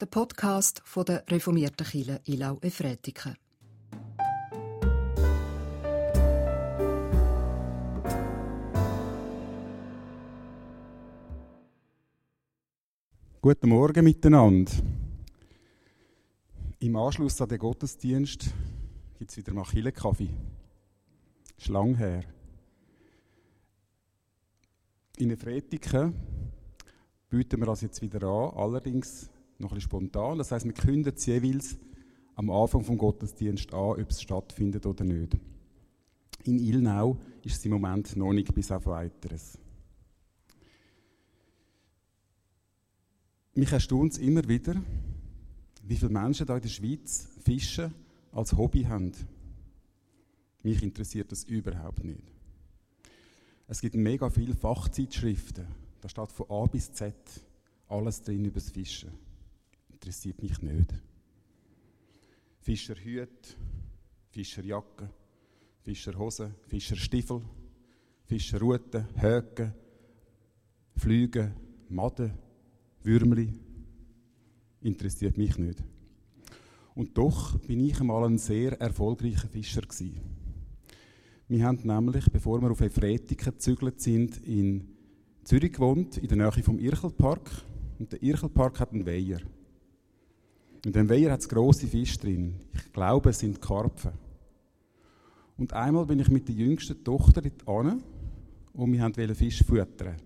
der Podcast von der reformierten Kirche Ilau Efretiken. Guten Morgen miteinander. Im Anschluss an den Gottesdienst gibt es wieder mal Kaffee. Schlang her. In Efretiken bieten wir das jetzt wieder an, allerdings noch ein bisschen spontan. Das heißt, wir kündigen jeweils am Anfang vom Gottesdienst an, ob es stattfindet oder nicht. In Ilnau ist es im Moment noch nicht bis auf weiteres. Mich erstaunt es immer wieder, wie viele Menschen hier in der Schweiz Fischen als Hobby haben. Mich interessiert das überhaupt nicht. Es gibt mega viele Fachzeitschriften. Da steht von A bis Z alles drin über das Fischen. Interessiert mich nicht. Fischerhüte, Fischerjacke, Fischerhose, Fischerstiefel, Fischerruten, Höken, Flüge, Maden, Würmli. Interessiert mich nicht. Und doch bin ich einmal ein sehr erfolgreicher Fischer gewesen. Wir haben nämlich, bevor wir auf Efretiken gezügelt sind, in Zürich gewohnt, in der Nähe vom Irchelpark. Und der Irchelpark hat einen Weiher. Und dem Weiher hat es grosse Fische drin. Ich glaube, es sind Karpfen. Und einmal bin ich mit der jüngsten Tochter dort und wir wollten Fisch füttern.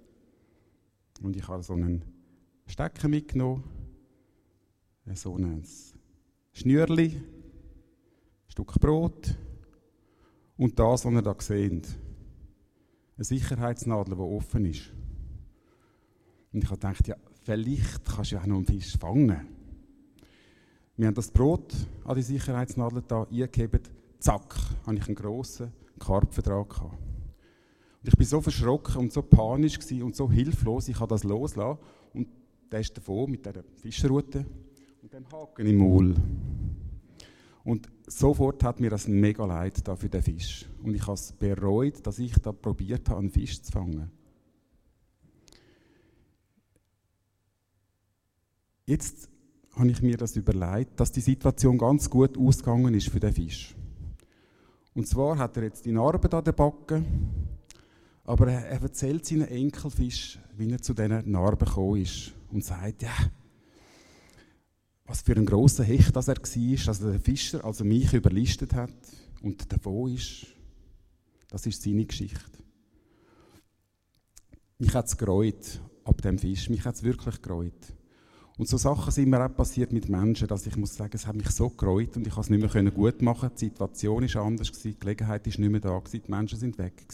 Und ich habe so einen Stecker mitgenommen, so ein Schnürli, ein Stück Brot und das, was ihr da seht. Eine Sicherheitsnadel, die offen ist. Und ich habe gedacht, ja, vielleicht kannst du ja auch noch einen Fisch fangen. Wir haben das Brot an die Sicherheitsnadel da eingehebt. Zack, habe ich einen grossen Karpfen dran gehabt. Und ich war so verschrocken und so panisch und so hilflos, ich habe das loslassen und der ist davon mit dieser Fischerrute und dem Haken im Maul. Und sofort hat mir das mega leid da für den Fisch. Und ich habe es bereut, dass ich da probiert habe, einen Fisch zu fangen. Jetzt habe ich mir das überlegt, dass die Situation ganz gut ausgegangen ist für den Fisch. Und zwar hat er jetzt die Narbe an der Backe, aber er, er erzählt seinen Enkelfisch, wie er zu diesen Narben gekommen ist und sagt, ja, was für ein großer Hecht das er war, dass der Fischer also mich überlistet hat und davon ist. Das ist seine Geschichte. Mich hat es gereut ab dem Fisch. Mich hat es wirklich gereut. Und so Sachen sind mir auch passiert mit Menschen, dass ich muss sagen, es hat mich so gereut und ich konnte es nicht mehr gut machen. Die Situation war anders, die Gelegenheit war nicht mehr da, die Menschen sind weg.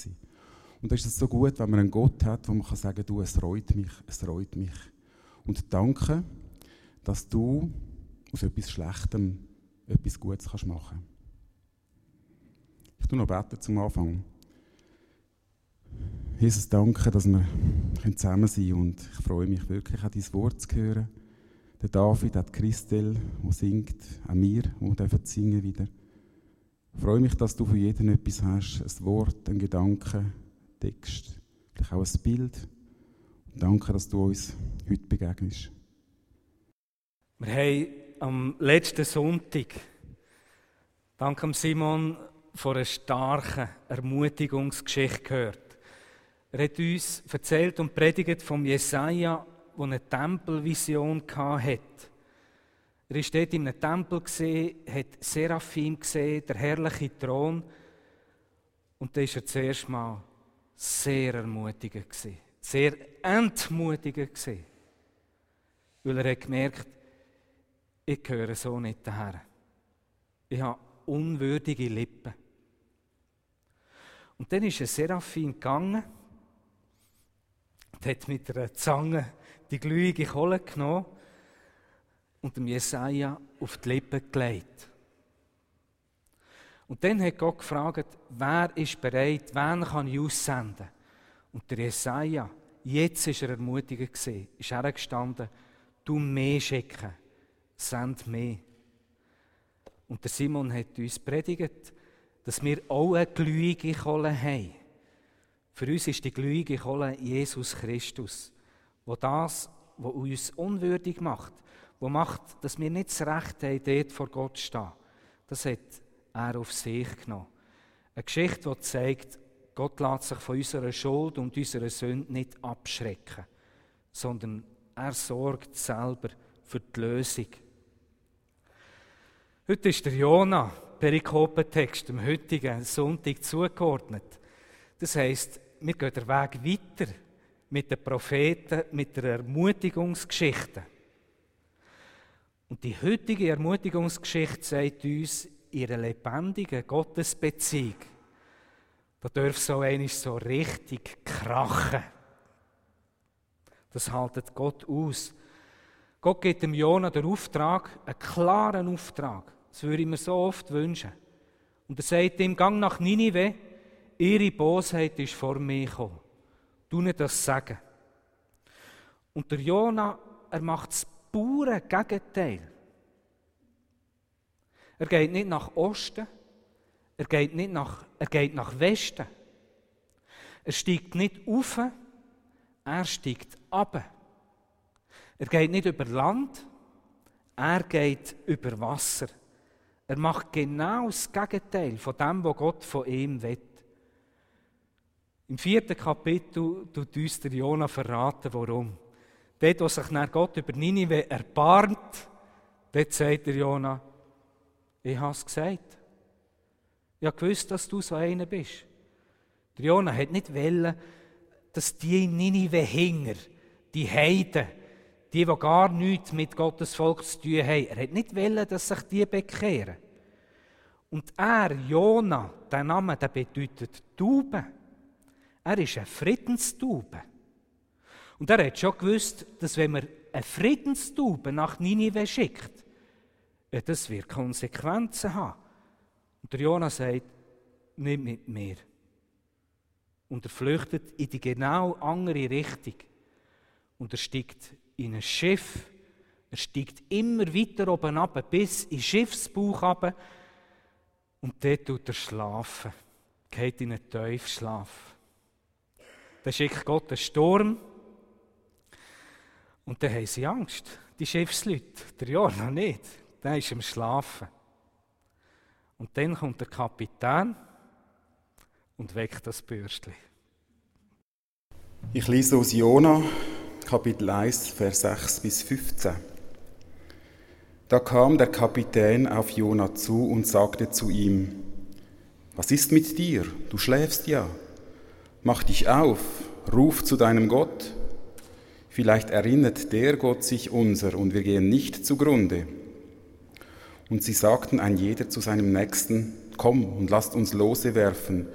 Und da ist es so gut, wenn man einen Gott hat, wo man kann sagen kann, es reut mich, es reut mich. Und danke, dass du aus etwas Schlechtem etwas Gutes kannst machen Ich tue noch beten zum Anfang. Jesus, danke, dass wir zusammen sein können und ich freue mich wirklich, an dein Wort zu hören. Der David hat Christel, der singt, auch wir, die singen wieder. Ich freue mich, dass du für jeden etwas hast, ein Wort, ein Gedanke, Text, vielleicht auch ein Bild. Und danke, dass du uns heute begegnest. Wir haben am letzten Sonntag, dank Simon, von einer starken Ermutigungsgeschichte gehört. Er hat uns erzählt und predigt vom Jesaja, der eine Tempelvision hatte. Er war dort in einem Tempel, hat Seraphim gesehen, der herrliche Thron. Und da war er zuerst mal sehr ermutigend, sehr entmutigend. Weil er hat gemerkt, ich gehöre so nicht daher. Ich habe unwürdige Lippen. Und dann ist ein Seraphim gegangen und hat mit einer Zange die glühige Kohle genommen und dem Jesaja auf die Lippen gelegt. Und dann hat Gott gefragt, wer ist bereit, wen kann ich aussenden? Und der Jesaja, jetzt ist er ermutigend gesehen, ist er gestanden, du mehr schicken send mehr. Und der Simon hat uns predigt, dass wir auch eine glühige Kohle haben. Für uns ist die glühige Kohle Jesus Christus, wo das, was uns unwürdig macht, wo macht, dass wir nicht das Recht haben, dort vor Gott zu stehen. Das hat er auf sich genommen. Eine Geschichte, die zeigt, Gott lässt sich von unserer Schuld und unserer Sünde nicht abschrecken, sondern er sorgt selber für die Lösung. Heute ist der Jona, Perikopentext, dem heutigen Sonntag zugeordnet. Das heisst, wir gehen den Weg weiter mit den Propheten, mit der Ermutigungsgeschichte. Und die heutige Ermutigungsgeschichte sagt uns, ihre lebendige Gottesbeziehung, da darf so einiges so richtig krachen. Das haltet Gott aus. Gott gibt dem Jona den Auftrag, einen klaren Auftrag. Das würde ich mir so oft wünschen. Und er sagt ihm, gang nach Ninive, ihre Bosheit ist vor mir gekommen. Du nicht das sagen. Und der Jona, er macht das pure Gegenteil. Er geht nicht nach Osten, er geht nicht nach, er geht nach Westen. Er steigt nicht auf, er steigt ab. Er geht nicht über Land, er geht über Wasser. Er macht genau das Gegenteil von dem, was Gott von ihm will. Im vierten Kapitel tut uns der Jona verraten, warum. Dort, wo sich Gott über Ninive erbarmt, dort sagt der Jona, ich habe es gesagt. Ich habe gewusst, dass du so einer bist. Der Jona hat nicht wollen, dass die Ninive-Hinger, die Heiden, die, die gar nichts mit Gottes Volk zu tun haben, er hat nicht wollen, dass sich die bekehren. Und er, Jona, der Name, der bedeutet Taube. Er ist ein Friedenstaube. Und er hat schon gewusst, dass wenn man eine Friedenstaube nach Ninive schickt, das wird Konsequenzen haben. Und der Jona sagt, nicht mit mir. Und er flüchtet in die genau andere Richtung. Und er steigt in ein Schiff. Er steigt immer weiter oben ab, bis in Schiffsbauch ab. Und dort tut er schlafen. Geht in einen Tiefschlaf. Dann schickt Gott einen Sturm. Und dann haben sie Angst, die Schiffsleute. Der Jona nicht. Der ist im Schlafen. Und dann kommt der Kapitän und weckt das Bürstchen. Ich lese aus Jona, Kapitel 1, Vers 6 bis 15. Da kam der Kapitän auf Jona zu und sagte zu ihm, Was ist mit dir? Du schläfst ja. Mach dich auf, ruf zu deinem Gott. Vielleicht erinnert der Gott sich unser und wir gehen nicht zugrunde. Und sie sagten ein jeder zu seinem Nächsten, Komm und lasst uns Lose werfen,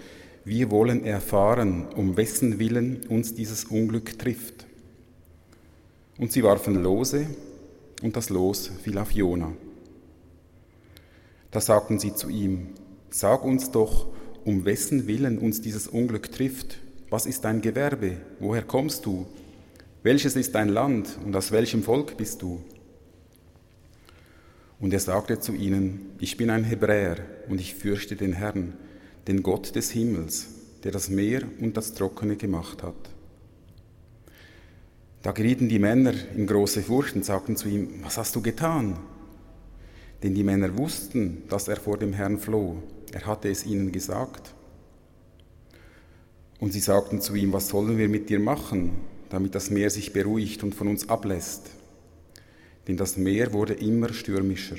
wir wollen erfahren, um wessen Willen uns dieses Unglück trifft. Und sie warfen Lose, und das Los fiel auf Jona. Da sagten sie zu ihm, Sag uns doch, um wessen Willen uns dieses Unglück trifft. Was ist dein Gewerbe? Woher kommst du? Welches ist dein Land und aus welchem Volk bist du? Und er sagte zu ihnen, ich bin ein Hebräer und ich fürchte den Herrn, den Gott des Himmels, der das Meer und das Trockene gemacht hat. Da gerieten die Männer in große Furcht und sagten zu ihm, was hast du getan? Denn die Männer wussten, dass er vor dem Herrn floh. Er hatte es ihnen gesagt. Und sie sagten zu ihm, was sollen wir mit dir machen, damit das Meer sich beruhigt und von uns ablässt? denn das Meer wurde immer stürmischer.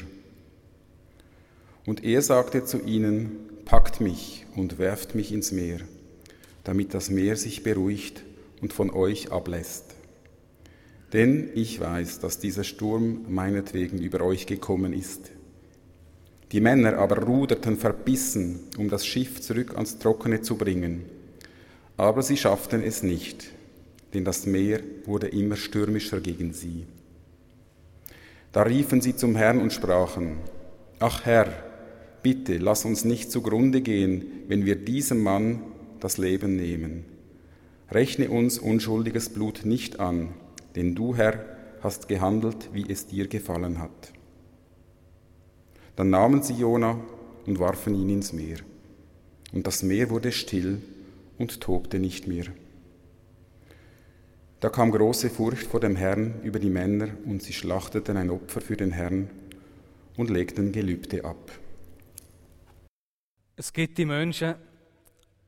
Und er sagte zu ihnen, packt mich und werft mich ins Meer, damit das Meer sich beruhigt und von euch ablässt. Denn ich weiß, dass dieser Sturm meinetwegen über euch gekommen ist. Die Männer aber ruderten verbissen, um das Schiff zurück ans Trockene zu bringen. Aber sie schafften es nicht, denn das Meer wurde immer stürmischer gegen sie. Da riefen sie zum Herrn und sprachen, Ach Herr, bitte lass uns nicht zugrunde gehen, wenn wir diesem Mann das Leben nehmen. Rechne uns unschuldiges Blut nicht an, denn du, Herr, hast gehandelt, wie es dir gefallen hat. Dann nahmen sie Jona und warfen ihn ins Meer. Und das Meer wurde still und tobte nicht mehr. Da kam große Furcht vor dem Herrn über die Männer, und sie schlachteten ein Opfer für den Herrn und legten Gelübde ab. Es gibt die Menschen,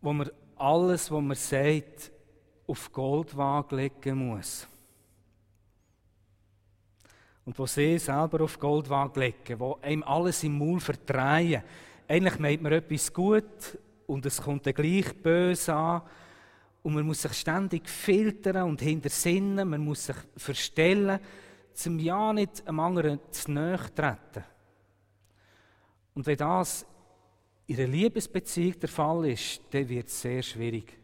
wo man alles, was man sagt, auf Goldwaage legen muss. Und wo sie selber auf Goldwaage legen, wo einem alles im Maul verdrehen. Eigentlich meint man etwas gut und es kommt dann gleich böse an. Und man muss sich ständig filtern und hintersinnen, man muss sich verstellen, zum ja nicht einem anderen zu nahe treten. Und wenn das in einer Liebesbeziehung der Fall ist, dann wird es sehr schwierig.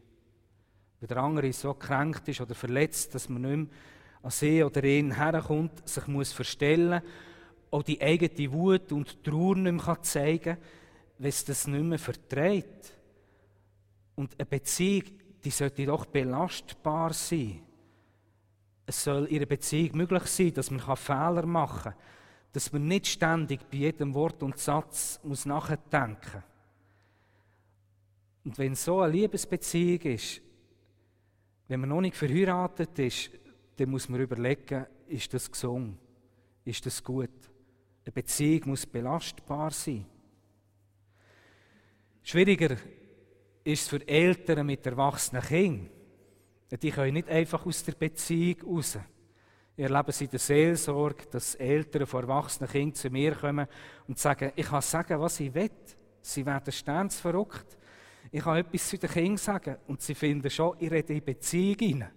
Wenn der andere so kränkt ist oder verletzt, dass man nicht mehr an sie oder ihn herkommt, sich muss verstellen, auch die eigene Wut und Trauer nicht mehr zeigen kann, wenn es das nicht mehr verträgt. Und eine Beziehung, die sollte doch belastbar sein. Es soll in einer Beziehung möglich sein, dass man Fehler machen kann, dass man nicht ständig bei jedem Wort und Satz muss nachdenken muss. Und wenn so eine Liebesbeziehung ist, wenn man noch nicht verheiratet ist, dann muss man überlegen, ist das gesund? Ist das gut? Eine Beziehung muss belastbar sein. Schwieriger ist es für Eltern mit erwachsenen Kindern. Die können nicht einfach aus der Beziehung raus. Ich erlebe es in der Seelsorge, dass Eltern von erwachsenen Kindern zu mir kommen und sagen, ich kann sagen, was ich will. Sie werden sternsverrückt ich kann etwas zu den Kindern sagen und sie finden schon, ich rede in Beziehung rein.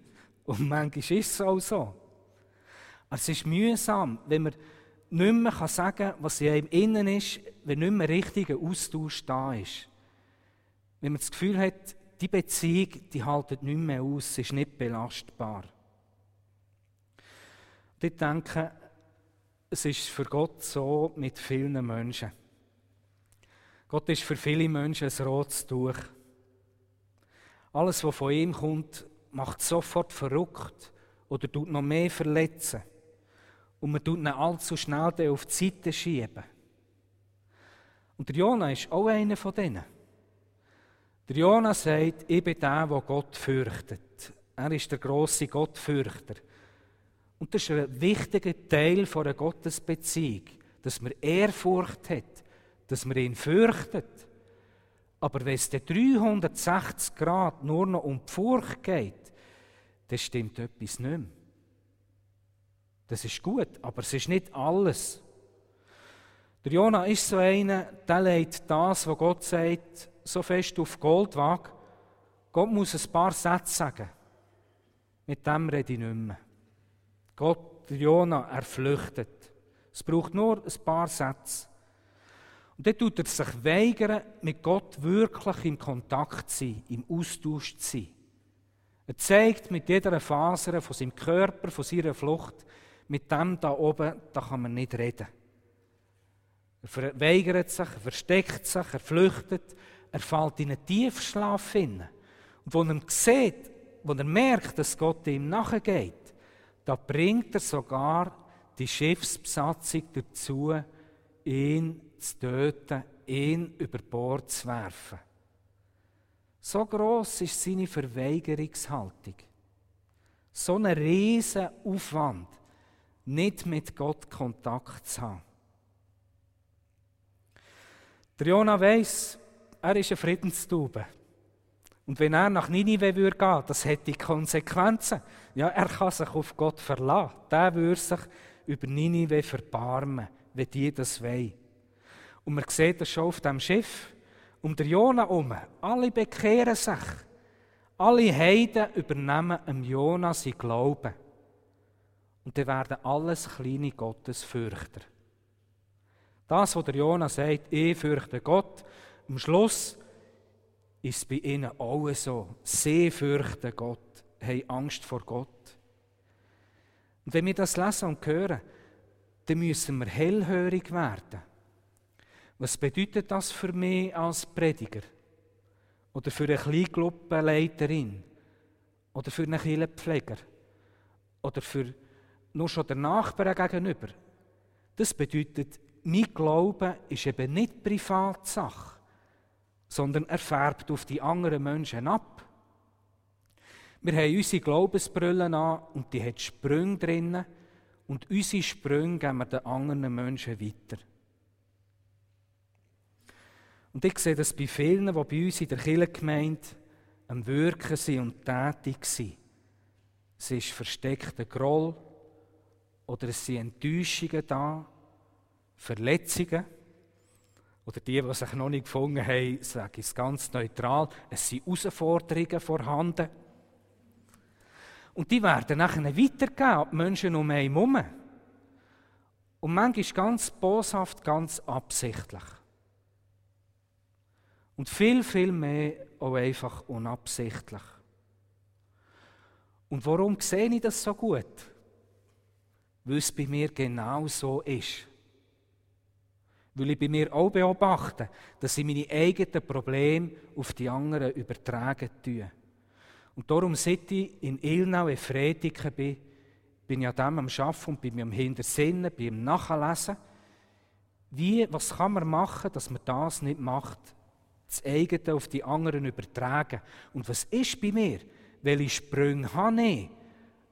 Und manchmal ist es auch so. Aber es ist mühsam, wenn man nicht mehr sagen kann, was in einem innen ist, wenn nicht mehr richtiger Austausch da ist. Wenn man das Gefühl hat, die Beziehung, die haltet nicht mehr aus, ist nicht belastbar. Und ich denke, es ist für Gott so mit vielen Menschen. Gott ist für viele Menschen ein rotes Tuch. Alles, was von ihm kommt, macht sofort verrückt oder tut noch mehr verletzen. Und man tut ihn allzu schnell auf die Seite schieben. Und der Jona ist auch einer von denen. Der Jona sagt, ich bin der, der Gott fürchtet. Er ist der große Gottfürchter. Und das ist ein wichtiger Teil einer Gottesbeziehung, dass man Ehrfurcht hat dass man ihn fürchtet. Aber wenn es 360 Grad nur noch um die Furcht geht, dann stimmt etwas nicht mehr. Das ist gut, aber es ist nicht alles. Der Jona ist so einer, der legt das, was Gott sagt, so fest auf Goldwaage. Gott muss ein paar Sätze sagen. Mit dem rede ich nicht mehr. Gott, der Jona, er flüchtet. Es braucht nur ein paar Sätze. Und dann tut er sich weigern, mit Gott wirklich im Kontakt zu sein, im Austausch zu sein. Er zeigt mit jeder Faser von seinem Körper, von seiner Flucht, mit dem da oben, da kann man nicht reden. Er verweigert sich, er versteckt sich, er flüchtet, er fällt in einen Tiefschlaf hin. Und wo er sieht, wo er merkt, dass Gott ihm nachgeht, da bringt er sogar die Schiffsbesatzung dazu, ihn zu töten, ihn über Bord zu werfen. So groß ist seine Verweigerungshaltung. So ein riesen Aufwand, nicht mit Gott Kontakt zu haben. Der Jona weiss, er ist eine Friedenstube. Und wenn er nach Ninive würde das hätte Konsequenzen. Ja, er kann sich auf Gott verlassen. Der würde sich über Ninive verbarmen, wenn die das wollen. Und man sieht das schon auf dem Schiff. Um der Jona herum. Alle bekehren sich. Alle Heiden übernehmen dem Jona sein Glauben. Und dann werden alles kleine Gottesfürchter. Das, was der Jona sagt, ich fürchte Gott, am Schluss ist es bei ihnen auch so. Sie fürchten Gott, haben Angst vor Gott. Und wenn wir das lesen und hören, dann müssen wir hellhörig werden. Was bedeutet das für mich als Prediger? Oder für eine Kleingruppenleiterin? Oder für einen Kirchenpfleger? Oder für nur schon der Nachbarn gegenüber? Das bedeutet, mein Glaube ist eben nicht Privatsache, sondern er färbt auf die anderen Menschen ab. Wir haben unsere Glaubensbrille an und die hat Sprünge drinnen und unsere Sprünge geben wir den anderen Menschen weiter. Und ich sehe das bei vielen, die bei uns in der Kirchengemeinde am Wirken sind und tätig sind. Es ist versteckter Groll oder es sind Enttäuschungen da, Verletzungen. Oder die, die sich noch nicht gefunden haben, sage ich es ganz neutral, es sind Herausforderungen vorhanden. Und die werden nachher weitergeben an die Menschen um einen herum. Und manchmal ganz boshaft, ganz absichtlich. Und viel, viel mehr auch einfach unabsichtlich. Und warum sehe ich das so gut? Weil es bei mir genau so ist. Weil ich bei mir auch beobachte, dass ich meine eigenen Probleme auf die anderen übertragen tue. Und darum, seit ich in Ilnau, Efretiken bin, bin ich an dem am Arbeiten und bin mir am Hintersinnen, bin am Nachlesen. Wie, was kann man machen, dass man das nicht macht, das eigene auf die anderen übertragen. Und was ist bei mir? Welche Sprünge habe ich,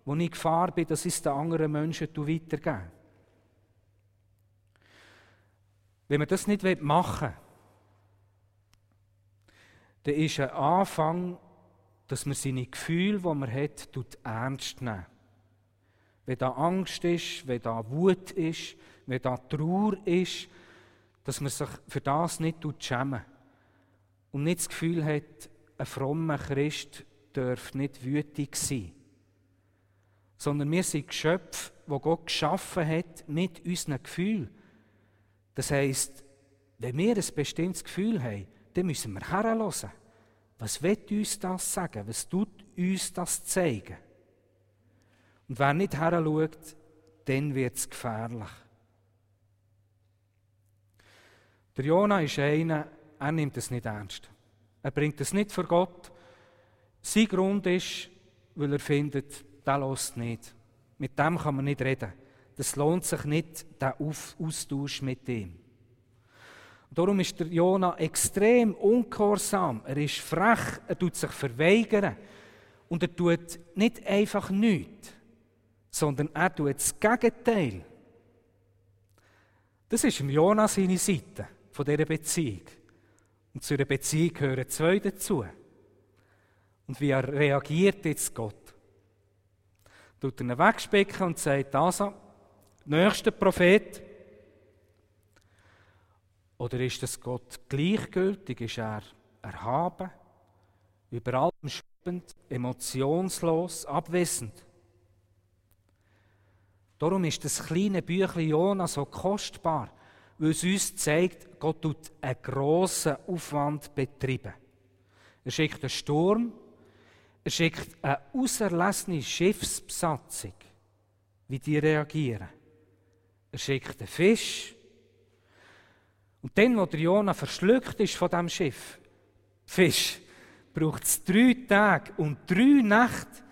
wo ich Gefahr bin, dass ich es den anderen Menschen weitergebe? Wenn man das nicht machen will, dann ist ein Anfang, dass man seine Gefühle, die man hat, ernst nimmt. Wenn da Angst ist, wenn da Wut ist, wenn da Trauer ist, dass man sich für das nicht schämen und nicht das Gefühl hat, ein frommer Christ darf nicht wütig sein. Sondern wir sind Geschöpfe, die Gott geschaffen hat mit unseren Gefühlen. Das heisst, wenn wir ein bestimmtes Gefühl haben, dann müssen wir herhören. Was wird uns das sagen? Was tut uns das zeigen? Und wer nicht heranschaut, dann wird es gefährlich. Der Jona ist einer, er nimmt es nicht ernst. Er bringt es nicht vor Gott. Sein Grund ist, weil er findet, der lässt nicht. Mit dem kann man nicht reden. Das lohnt sich nicht, der Austausch mit ihm. Darum ist der Jona extrem ungehorsam. Er ist frech, er tut sich verweigern. Und er tut nicht einfach nichts, sondern er tut das Gegenteil. Das ist im Jona seine Seite von dieser Beziehung. Und zu einer Beziehung gehören zwei dazu. Und wie er reagiert jetzt Gott? Tut er ihn wegspecken und sagt, also, nächster Prophet. Oder ist das Gott gleichgültig? Ist er erhaben, über allem schwebend, emotionslos, abwesend? Darum ist das kleine Büchlein Jona so kostbar weil es uns zeigt, Gott tut einen grossen Aufwand betreiben. Er schickt einen Sturm, er schickt eine auserlesene Schiffsbesatzung, wie die reagieren. Er schickt einen Fisch. Und dann, wo der Jona verschluckt ist von dem Schiff, Fisch, braucht es drei Tage und drei Nächte,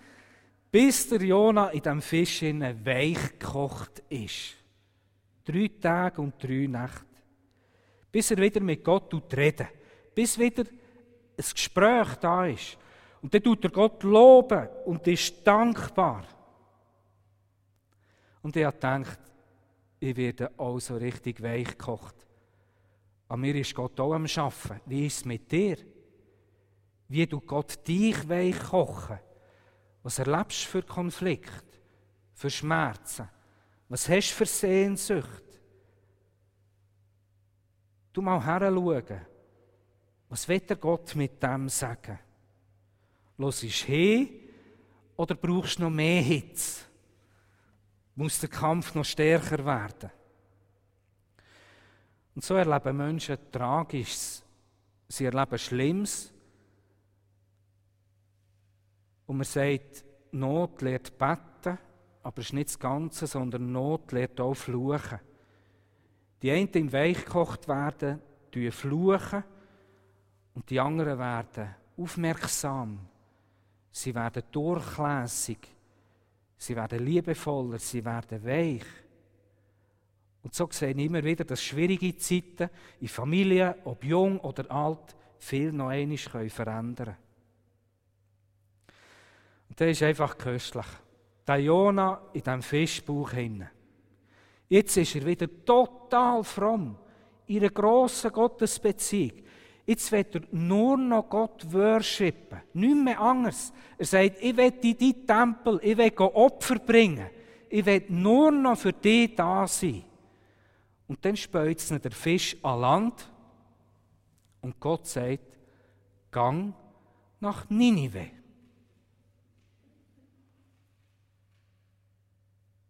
bis der Jona in dem Fisch weich gekocht ist. Drei Tage und drei Nächte. Bis er wieder mit Gott reden Bis wieder ein Gespräch da ist. Und dann tut er Gott loben und ist dankbar. Und er denkt, ich werde auch so richtig weich gekocht. An mir ist Gott auch am Arbeiten. Wie ist es mit dir? Wie tut Gott dich weich kochen? Was erlebst du für Konflikt, für Schmerzen? Was hast du für Sehnsucht? Du mal heranschauen. Was wird der Gott mit dem sagen? Los ist hin oder brauchst du noch mehr Hitze? Muss der Kampf noch stärker werden? Und so erleben Menschen Tragisches. Sie erleben Schlimmes. Und man sagt, Not lehrt beten. Aber es ist nicht das Ganze, sondern Not lehrt auch fluchen. Die einen im Weich gekocht werden, die fluchen und die anderen werden aufmerksam. Sie werden durchlässig. Sie werden liebevoller, sie werden weich. Und so sehen immer wieder, dass schwierige Zeiten in Familien, ob jung oder alt, viel noch einmal verändern können. Und der ist einfach köstlich. Der Jona in diesem Fischbauch hinein. Jetzt ist er wieder total fromm, in einer grossen Gottesbeziehung. Jetzt wird er nur noch Gott worshipen. Nicht mehr anders. Er sagt, ich will in deinen Tempel, ich will Opfer bringen. Ich will nur noch für dich da sein. Und dann spült der Fisch an Land und Gott sagt, gang nach Ninive.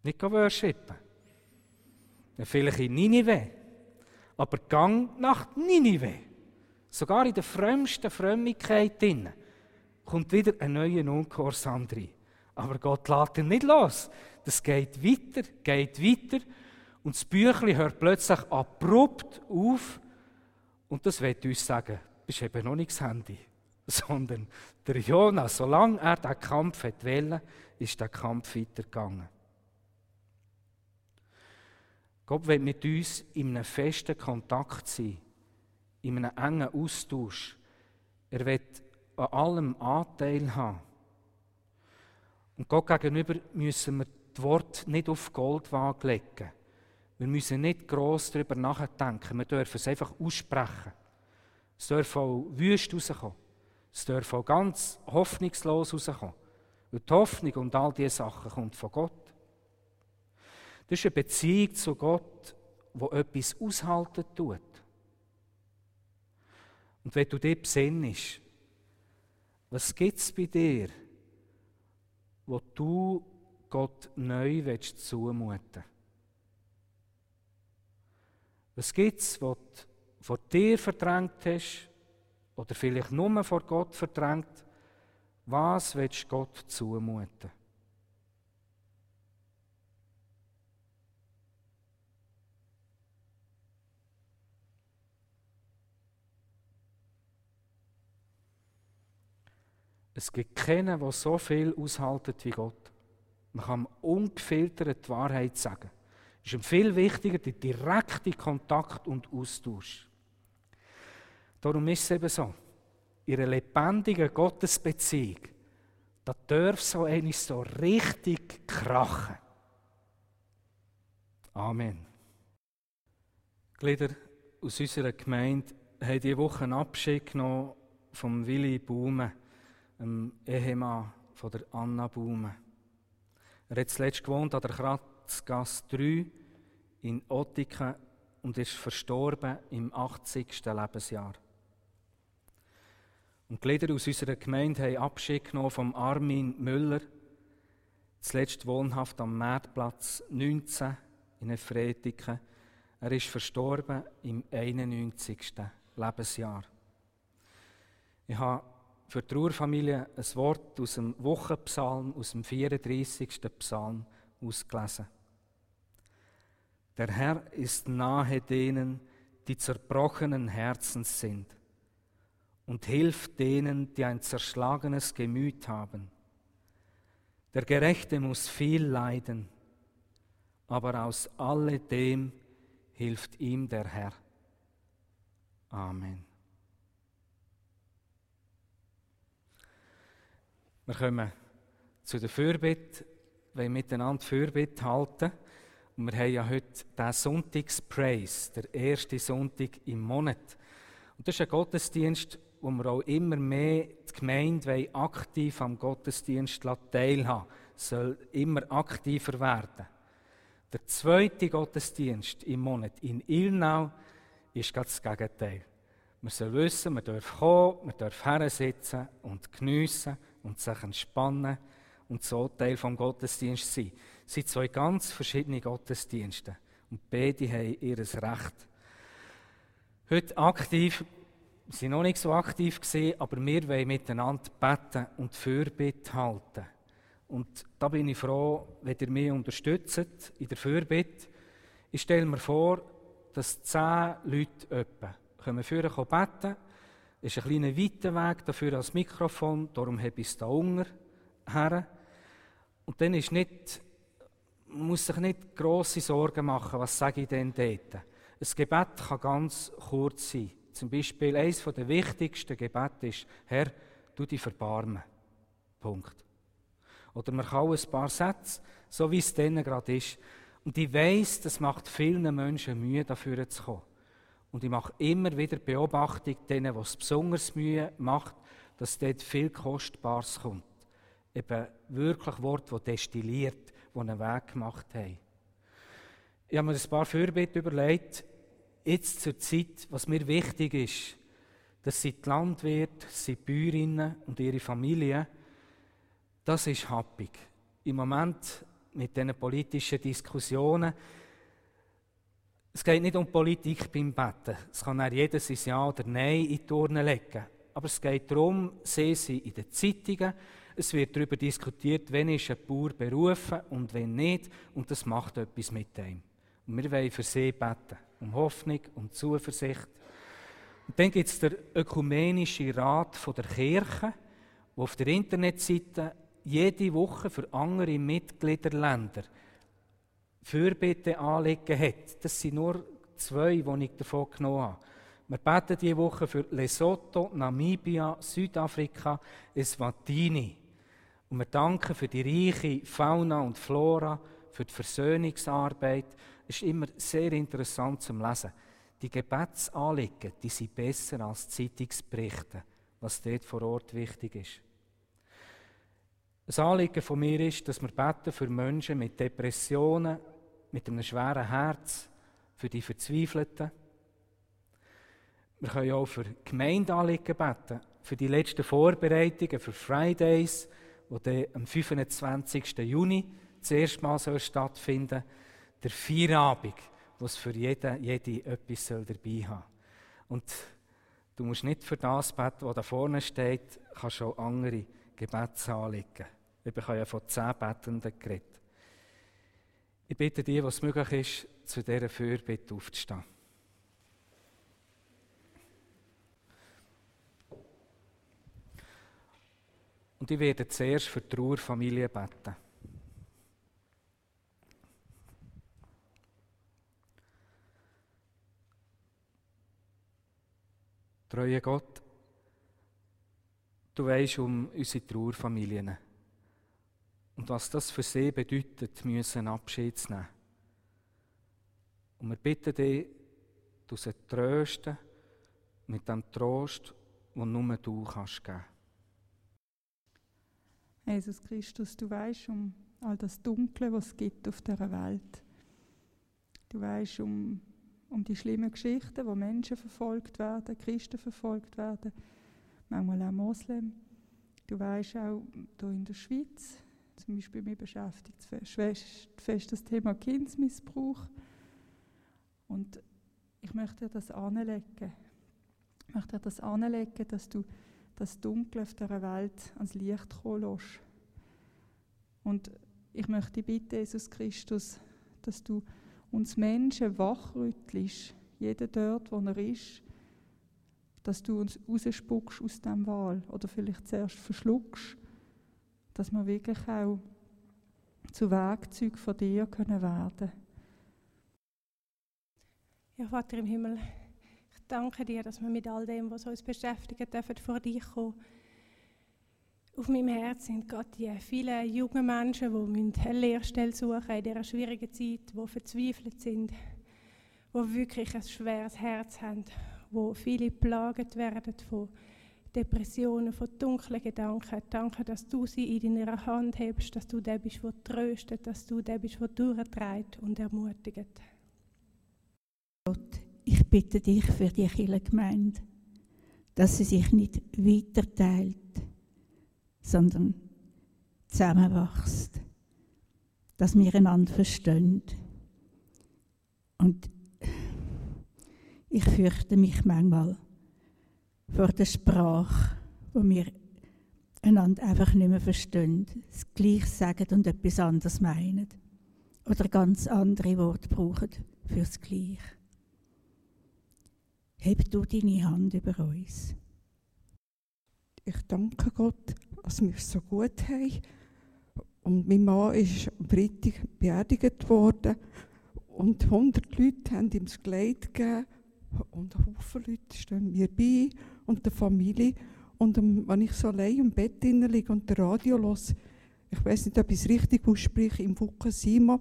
Nicht worshipen. Vielleicht in Ninive. Aber gang nach Ninive. Sogar in der frömmsten Frömmigkeit drin kommt wieder ein neuer Ungehorsam rein. Aber Gott lässt ihn nicht los. Das geht weiter, geht weiter. Und das Büchlein hört plötzlich abrupt auf. Und das wird uns sagen, das ist eben noch nicht das Handy. Sondern der Jonas, solange er diesen Kampf wählen ist der Kampf weitergegangen. Gott will mit uns in einem festen Kontakt sein, in einem engen Austausch. Er will an allem Anteil haben. Und Gott gegenüber müssen wir das Wort nicht auf Goldwaage legen. Wir müssen nicht gross darüber nachdenken. Wir dürfen es einfach aussprechen. Es darf auch wüst rauskommen. Es darf auch ganz hoffnungslos rauskommen. Und die Hoffnung und all diese Sachen kommt von Gott. Das ist eine Beziehung zu Gott, wo etwas aushalten tut. Und wenn du dir besinnst, was gibt es bei dir, wo du Gott neu willst zumuten Was gibt es, was du vor dir verdrängt hast oder vielleicht nur vor Gott verdrängt? Was willst du Gott zumuten? Es gibt keinen, der so viel aushaltet wie Gott. Man kann ungefiltert die Wahrheit sagen. Es ist viel wichtiger der direkte Kontakt und Austausch. Darum ist es eben so, in einer lebendigen Gottesbeziehung, da darf so eines so richtig krachen. Amen. Glieder aus unserer Gemeinde haben diese Woche einen Abschied genommen vom Willi Baume dem Ehemann von der Anna Baume. Er hat zuletzt gewohnt an der Kratzgasse 3 in Ottiken und ist verstorben im 80. Lebensjahr. Und die Glieder aus unserer Gemeinde haben Abschied genommen vom Armin Müller, zuletzt wohnhaft am Marktplatz 19 in Efretiken. Er ist verstorben im 91. Lebensjahr. Ich habe für die Trauerfamilie ein Wort aus dem Wochenpsalm, aus dem 34. Psalm ausgelesen. Der Herr ist nahe denen, die zerbrochenen Herzens sind und hilft denen, die ein zerschlagenes Gemüt haben. Der Gerechte muss viel leiden, aber aus alledem hilft ihm der Herr. Amen. Wir kommen zu der Fürbitte, wir miteinander Fürbitte halten. Und wir haben ja heute den Sonntagspraise, der erste Sonntag im Monat. Und das ist ein Gottesdienst, wo wir auch immer mehr die Gemeinde aktiv am Gottesdienst teilhaben soll immer aktiver werden. Der zweite Gottesdienst im Monat in Ilnau ist ganz das Gegenteil. Man soll wissen, man darf kommen, man darf hersitzen und geniessen und sich entspannen und so Teil vom Gottesdienst sein. Es sind zwei ganz verschiedene Gottesdienste und beide haben ihr Recht. Heute aktiv, wir sind noch nicht so aktiv gesehen, aber wir wollen miteinander beten und Fürbitte halten. Und da bin ich froh, wenn ihr mich unterstützt in der Fürbitte. Ich stelle mir vor, dass zehn Leute etwa können für beten ist ein kleiner weiter Weg dafür als Mikrofon, darum habe ich es da unten. Und dann ist nicht, man muss sich nicht grosse Sorgen machen, was sage ich denn dort. Ein Gebet kann ganz kurz sein. Zum Beispiel eines der wichtigsten Gebete ist, Herr, du dich verbarmen. Punkt. Oder man kann auch ein paar Sätze, so wie es denen gerade ist. Und ich weiß, das macht vielen Menschen Mühe, dafür zu kommen. Und ich mache immer wieder Beobachtung, denen, was es besonders Mühe macht, dass dort viel Kostbares kommt. Eben wirklich Worte, die destilliert, die einen Weg gemacht haben. Ich habe mir ein paar Fürbitte überlegt, jetzt zur Zeit, was mir wichtig ist, dass sie die Landwirte, sie Bäuerinnen und ihre Familien, das ist happig. Im Moment mit diesen politischen Diskussionen, es geht nicht um Politik beim Betten. Es kann auch jeder sein Ja oder Nein in die Turnen legen. Aber es geht darum, sehen Sie in den Zeitungen, es wird darüber diskutiert, wenn ist ein Bauer berufen und wenn nicht. Und das macht etwas mit dem. Und wir wollen für sie beten. Um Hoffnung, um Zuversicht. Und dann gibt es den Ökumenischen Rat der Kirche, der auf der Internetseite jede Woche für andere Mitgliederländer Fürbitte anlegen hat. Das sind nur zwei, die ich davon genommen habe. Wir beten diese Woche für Lesotho, Namibia, Südafrika, Eswatini. Und wir danken für die reiche Fauna und Flora, für die Versöhnungsarbeit. Es ist immer sehr interessant zum Lesen. Die Gebetsanliegen, die sind besser als Zeitungsberichte, was dort vor Ort wichtig ist. Das Anliegen von mir ist, dass wir beten für Menschen mit Depressionen, mit einem schweren Herz, für die Verzweifelten. Wir können auch für Gemeindeanliegen beten, für die letzten Vorbereitungen, für Fridays, die am 25. Juni zuerst mal stattfinden soll. Der Feierabend, wo es für jeden, jede etwas soll dabei haben Und du musst nicht für das beten, was da vorne steht, kannst auch andere Gebetsanliegen. Ich habe ja von zehn Bettenden geredet. Ich bitte die, was möglich ist, zu dieser Fürbitte aufzustehen. Und ich werde zuerst für die Trauerfamilie beten. Treue Gott, du weißt um unsere Trauerfamilien und was das für sie bedeutet, müssen Abschied zu nehmen. Und wir bitten dich, du sie trösten mit dem Trost, den nur du kannst geben. Jesus Christus, du weißt um all das Dunkle, was es gibt auf dieser Welt. Du weißt um, um die schlimmen Geschichten, wo Menschen verfolgt werden, Christen verfolgt werden, manchmal auch Moslem. Du weißt auch hier in der Schweiz, zum Beispiel mich beschäftigt fest das Thema Kindsmissbrauch. Und ich möchte dir das anlegen. Ich möchte dir das anlegen, dass du das Dunkle auf dieser Welt ans Licht kommen lässt. Und ich möchte bitten, Jesus Christus, dass du uns Menschen wachrüttelst, jeder dort, wo er ist, dass du uns rausspuckst aus dem Wahl oder vielleicht zuerst verschluckst dass wir wirklich auch zu Werkzeugen von dir können werden Ja, Vater im Himmel, danke dir, dass wir mit all dem, was uns beschäftigt, dürfen vor dich kommen. Auf meinem Herzen sind gerade die vielen jungen Menschen, die eine Lehrstelle suchen in dieser schwierigen Zeit, die verzweifelt sind, die wirklich ein schweres Herz haben, wo viele plagt werden von Depressionen, von dunklen Gedanken. Danke, dass du sie in deiner Hand hebst, dass du der bist, der tröstet, dass du der bist, der durchtreibt und ermutigt. Gott, bitte dich für die Kirchengemeinde, dass sie sich nicht weiterteilt, sondern zusammenwächst, dass wir einander verstehen. Und ich fürchte mich manchmal, vor der Sprache, wo wir einander einfach nicht mehr verstehen, das Gleiche sagen und etwas anderes meinen. Oder ganz andere Worte brauchen für das Gleiche. Heb du deine Hand über uns. Ich danke Gott, dass wir es so gut haben. Und mein Mann ist am Freitag beerdigt worden. Und 100 Leute haben ihm das Geleit gegeben. Und ein Haufen Leute stehen mir bei und der Familie. Und wenn ich so allein im Bett liege und das Radio höre, ich weiß nicht, ob ich es richtig ausspreche, im Fukushima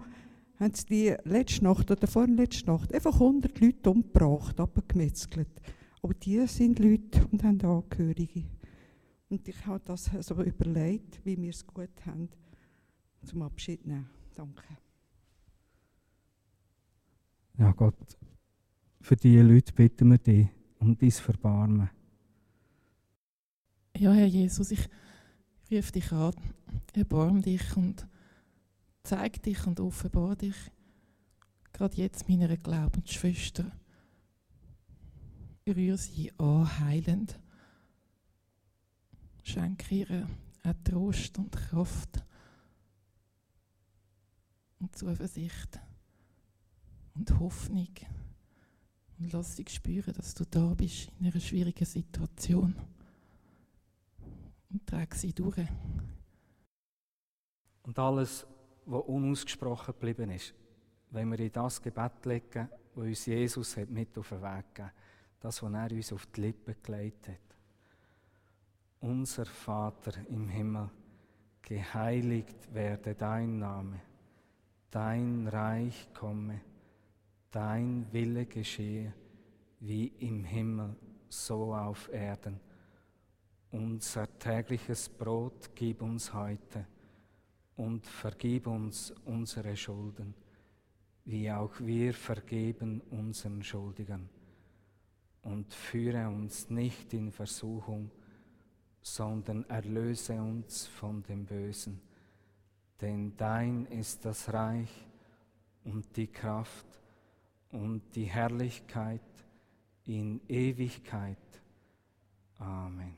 haben sie die letzte Nacht oder vorletzte Nacht einfach 100 Leute umgebracht, abgemetzelt. Aber die sind Leute und haben Angehörige. Und ich habe das also überlegt, wie wir es gut haben, zum Abschied nehmen. Danke. Ja, Gott, für diese Leute bitten wir dich um dein Verbarmen. Ja, Herr Jesus, ich rufe dich an, erbarm dich und zeig dich und offenbar dich. Gerade jetzt meiner Glaubensschwester. Rühr sie an, heilend. Schenke ihr auch Trost und Kraft und Zuversicht und Hoffnung. Und lass sie spüren, dass du da bist in einer schwierigen Situation. Und trage sie durch. Und alles, was unausgesprochen geblieben ist, wenn wir in das Gebet legen, wo uns Jesus hat mit auf den Weg gegeben das, was er uns auf die Lippen gelegt hat. Unser Vater im Himmel, geheiligt werde dein Name, dein Reich komme, dein Wille geschehe, wie im Himmel, so auf Erden. Unser tägliches Brot gib uns heute und vergib uns unsere Schulden, wie auch wir vergeben unseren Schuldigern. Und führe uns nicht in Versuchung, sondern erlöse uns von dem Bösen. Denn dein ist das Reich und die Kraft und die Herrlichkeit in Ewigkeit. Amen.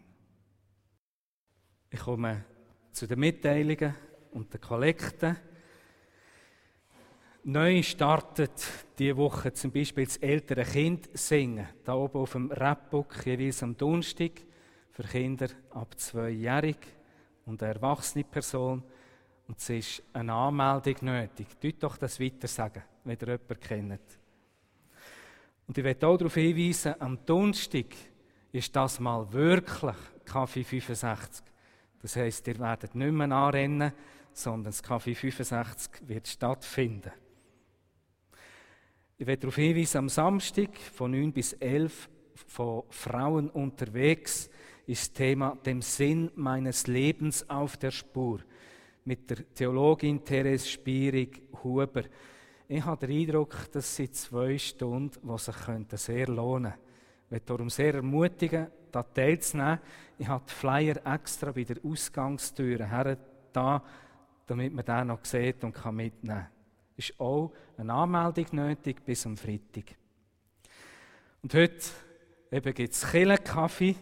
Ich komme zu den Mitteilungen und den Kollekten. Neu startet diese Woche zum Beispiel das ältere Kind singen. Da oben auf dem Rapbook jeweils am Donnerstag für Kinder ab zweijährig und eine erwachsene Person. Und es ist eine Anmeldung nötig. Tut doch das weiter sagen, wenn ihr jemanden kennt. Und ich möchte auch darauf hinweisen, am Donnerstag ist das mal wirklich Kaffee 65. Das heisst, ihr werdet nicht mehr anrennen, sondern das Kaffee 65 wird stattfinden. Ich werde darauf hinweisen, am Samstag von 9 bis 11 von Frauen unterwegs ist das Thema dem Sinn meines Lebens auf der Spur mit der Theologin Therese Spierig-Huber. Ich habe den Eindruck, das sind zwei Stunden, die sich sehr lohnen könnten. Ich möchte darum sehr ermutigen, da teilzunehmen. Ich habe die Flyer extra bei der Ausgangstür her da, damit man den noch sieht und kann mitnehmen kann. Es ist auch eine Anmeldung nötig bis am Freitag. Und heute gibt es Kaffee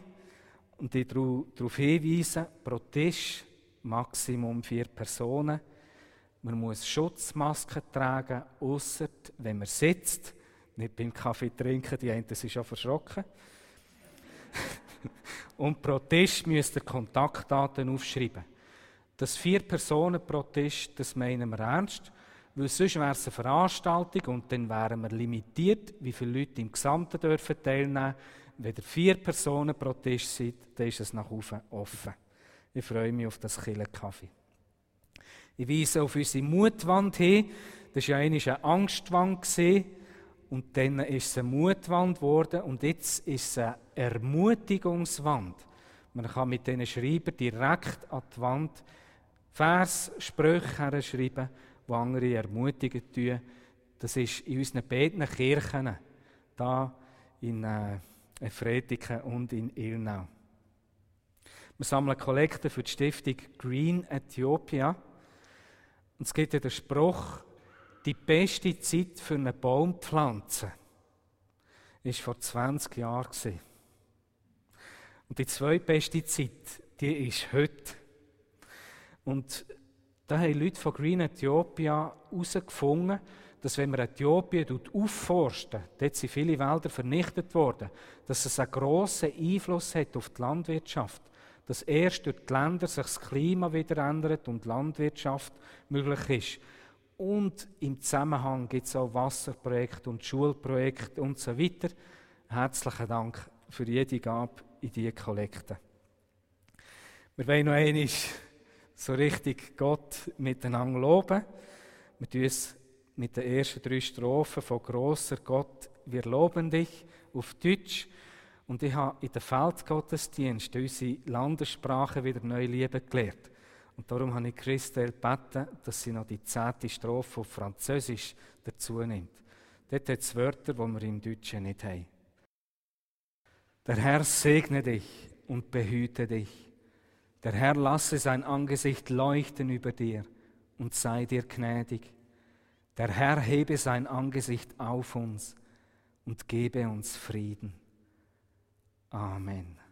und ich darauf hinweisen, pro Tisch Maximum vier Personen. Man muss Schutzmasken tragen, außer wenn man sitzt. Nicht beim Kaffee trinken, die einen sind schon verschrocken. Und pro Tisch müsst ihr Kontaktdaten aufschreiben. Das vier Personen pro Tisch, das meinen wir ernst, weil sonst wäre es eine Veranstaltung und dann wären wir limitiert, wie viele Leute im Gesamten dürfen teilnehmen. Wenn ihr vier Personen pro Tisch seid, dann ist es nach oben offen. Ich freue mich auf das Kaffee. Ich weise auf unsere Mutwand hin. Das war ja eine Angstwand. Und dann ist es eine Mutwand geworden. Und jetzt ist es eine Ermutigungswand. Man kann mit diesen Schreibern direkt an die Wand Vers, Sprüche herschreiben, die andere ermutigen tun. Das ist in unseren beiden Kirchen, da in äh, Fretiken und in Ilnau. Wir sammeln Kollekte für die Stiftung Green Ethiopia. Und es gibt ja den Spruch, die beste Zeit für eine Baumpflanze war vor 20 Jahren. Und die zweitbeste Zeit, die ist heute. Und da haben Leute von Green Ethiopia herausgefunden, dass wenn man Äthiopien aufforstet, dort sind viele Wälder vernichtet worden, dass es einen grossen Einfluss hat auf die Landwirtschaft dass erst durch die Länder sich das Klima wieder ändert und Landwirtschaft möglich ist. Und im Zusammenhang gibt es auch Wasserprojekte und Schulprojekte und so weiter. Herzlichen Dank für jede Gabe in diese Kollekte. Wir wollen noch einmal so richtig Gott miteinander loben. Wir tun es mit den ersten drei Strophen von Grosser Gott, wir loben dich auf Deutsch. Und ich habe in den Feldgottesdienst unsere Landessprache wieder neu lieben gelernt. Und darum habe ich Christel gebeten, dass sie noch die zehnte Strophe auf Französisch dazu nimmt. Dort hat es Wörter, die wir im Deutschen nicht haben. Der Herr segne dich und behüte dich. Der Herr lasse sein Angesicht leuchten über dir und sei dir gnädig. Der Herr hebe sein Angesicht auf uns und gebe uns Frieden. Amen.